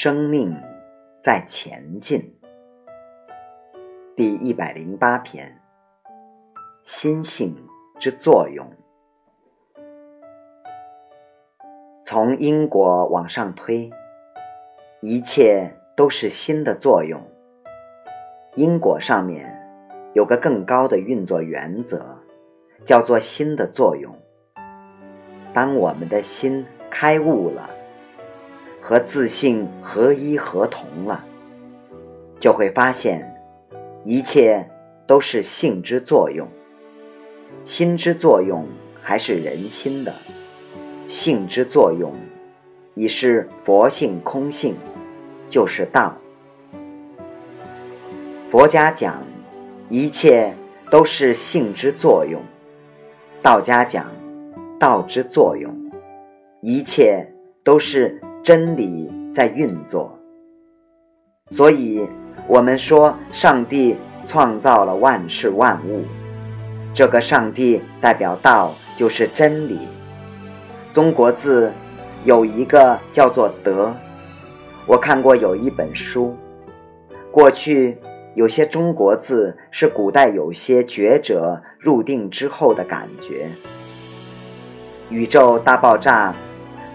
生命在前进。第一百零八篇：心性之作用。从因果往上推，一切都是心的作用。因果上面有个更高的运作原则，叫做心的作用。当我们的心开悟了，和自信合一合同了，就会发现，一切都是性之作用。心之作用还是人心的，性之作用已是佛性空性，就是道。佛家讲，一切都是性之作用；道家讲，道之作用，一切都是。真理在运作，所以我们说上帝创造了万事万物。这个上帝代表道，就是真理。中国字有一个叫做德。我看过有一本书，过去有些中国字是古代有些觉者入定之后的感觉。宇宙大爆炸。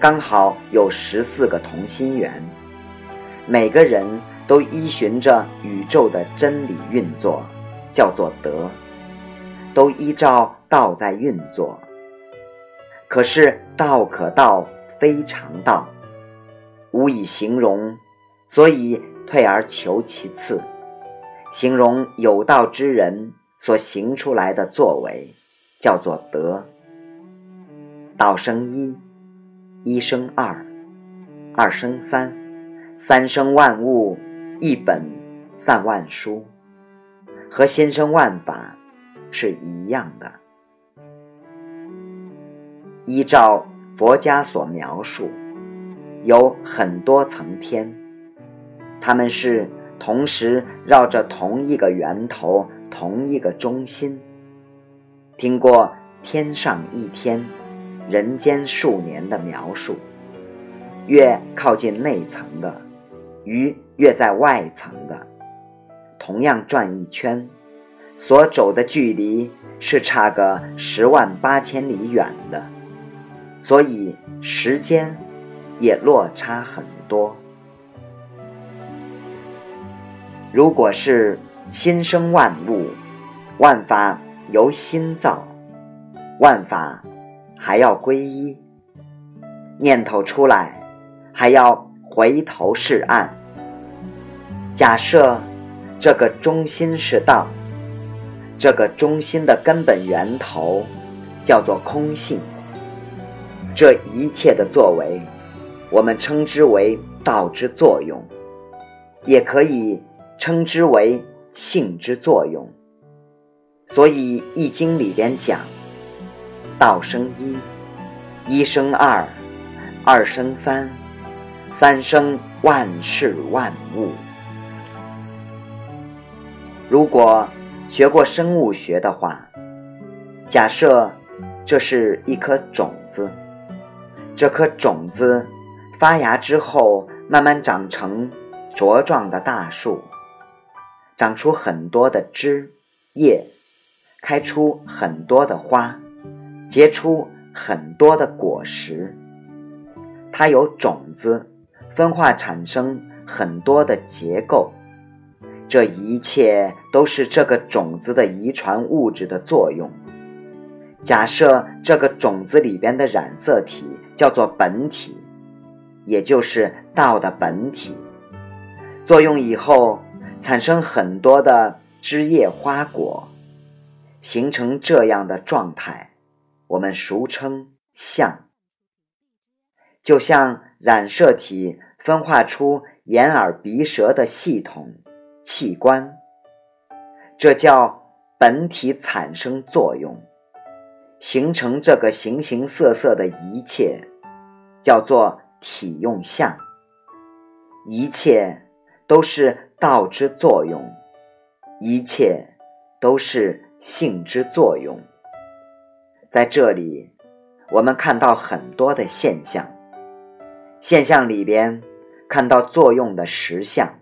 刚好有十四个同心圆，每个人都依循着宇宙的真理运作，叫做德，都依照道在运作。可是道可道非常道，无以形容，所以退而求其次，形容有道之人所行出来的作为，叫做德。道生一。一生二，二生三，三生万物，一本散万书，和心生万法是一样的。依照佛家所描述，有很多层天，他们是同时绕着同一个源头、同一个中心。听过天上一天。人间数年的描述，越靠近内层的，鱼越在外层的，同样转一圈，所走的距离是差个十万八千里远的，所以时间也落差很多。如果是心生万物，万法由心造，万法。还要皈依，念头出来，还要回头是岸。假设这个中心是道，这个中心的根本源头叫做空性，这一切的作为，我们称之为道之作用，也可以称之为性之作用。所以《易经》里边讲。道生一，一生二，二生三，三生万事万物。如果学过生物学的话，假设这是一颗种子，这颗种子发芽之后，慢慢长成茁壮的大树，长出很多的枝叶，开出很多的花。结出很多的果实，它有种子，分化产生很多的结构，这一切都是这个种子的遗传物质的作用。假设这个种子里边的染色体叫做本体，也就是道的本体，作用以后产生很多的枝叶花果，形成这样的状态。我们俗称相，就像染色体分化出眼耳鼻舌的系统器官，这叫本体产生作用，形成这个形形色色的一切，叫做体用相。一切都是道之作用，一切都是性之作用。在这里，我们看到很多的现象。现象里边看到作用的实相，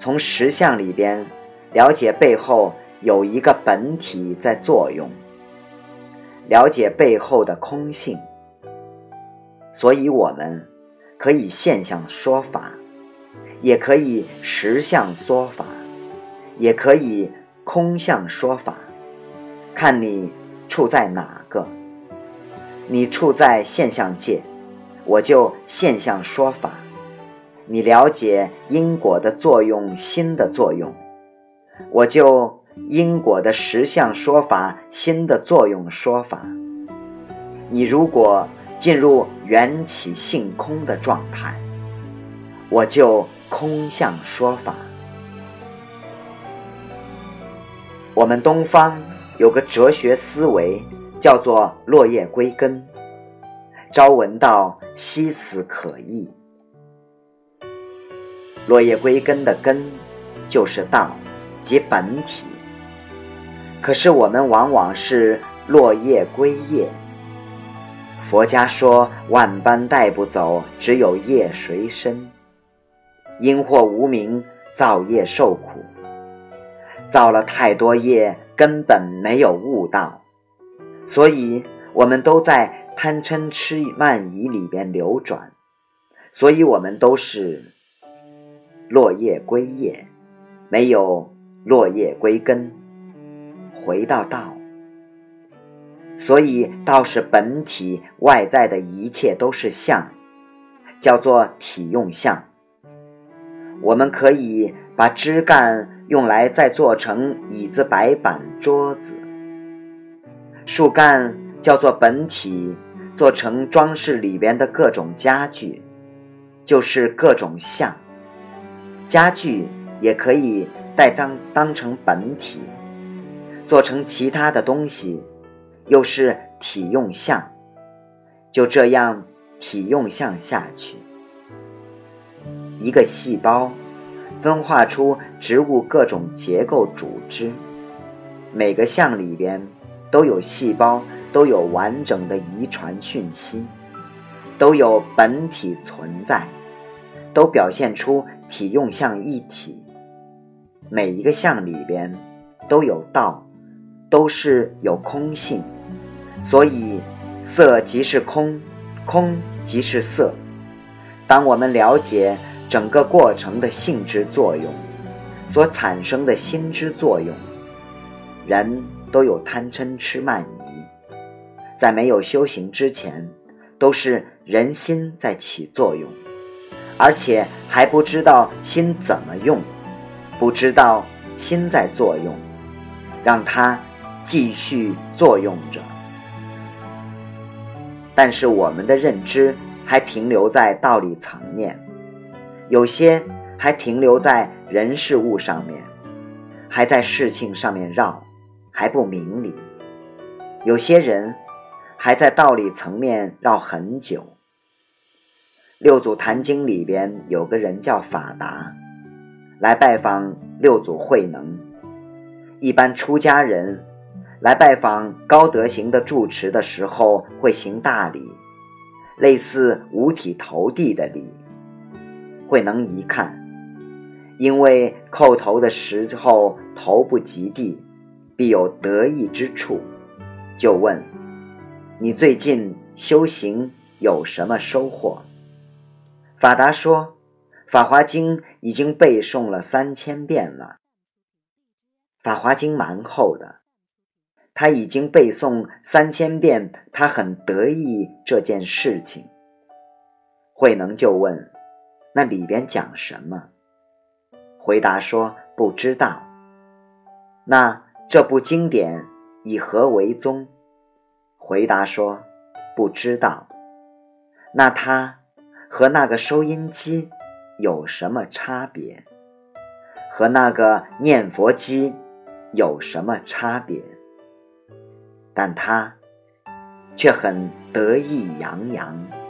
从实相里边了解背后有一个本体在作用，了解背后的空性。所以，我们可以现象说法，也可以实相说法，也可以空相说法，看你处在哪个。你处在现象界，我就现象说法。你了解因果的作用，心的作用，我就因果的实相说法，心的作用说法。你如果进入缘起性空的状态，我就空相说法。我们东方有个哲学思维，叫做落叶归根。朝闻道，夕死可矣。落叶归根的根，就是道，即本体。可是我们往往是落叶归叶。佛家说万般带不走，只有业随身。因祸无明，造业受苦。造了太多业，根本没有悟道，所以我们都在贪嗔痴慢疑里边流转，所以我们都是。落叶归叶，没有落叶归根，回到道。所以道是本体，外在的一切都是相，叫做体用相。我们可以把枝干用来再做成椅子、白板、桌子，树干叫做本体，做成装饰里边的各种家具，就是各种相。家具也可以带当当成本体，做成其他的东西，又是体用相，就这样体用相下去。一个细胞分化出植物各种结构组织，每个相里边都有细胞，都有完整的遗传讯息，都有本体存在。都表现出体用相一体，每一个相里边都有道，都是有空性，所以色即是空，空即是色。当我们了解整个过程的性质作用，所产生的心之作用，人都有贪嗔痴慢疑，在没有修行之前，都是人心在起作用。而且还不知道心怎么用，不知道心在作用，让它继续作用着。但是我们的认知还停留在道理层面，有些还停留在人事物上面，还在事情上面绕，还不明理。有些人还在道理层面绕很久。六祖坛经里边有个人叫法达，来拜访六祖慧能。一般出家人来拜访高德行的住持的时候，会行大礼，类似五体投地的礼。慧能一看，因为叩头的时候头不及地，必有得意之处，就问：“你最近修行有什么收获？”法达说：“《法华经》已经背诵了三千遍了。《法华经》蛮厚的，他已经背诵三千遍，他很得意这件事情。慧能就问：‘那里边讲什么？’回答说：‘不知道。’那这部经典以何为宗？回答说：‘不知道。’那它。”和那个收音机有什么差别？和那个念佛机有什么差别？但他却很得意洋洋。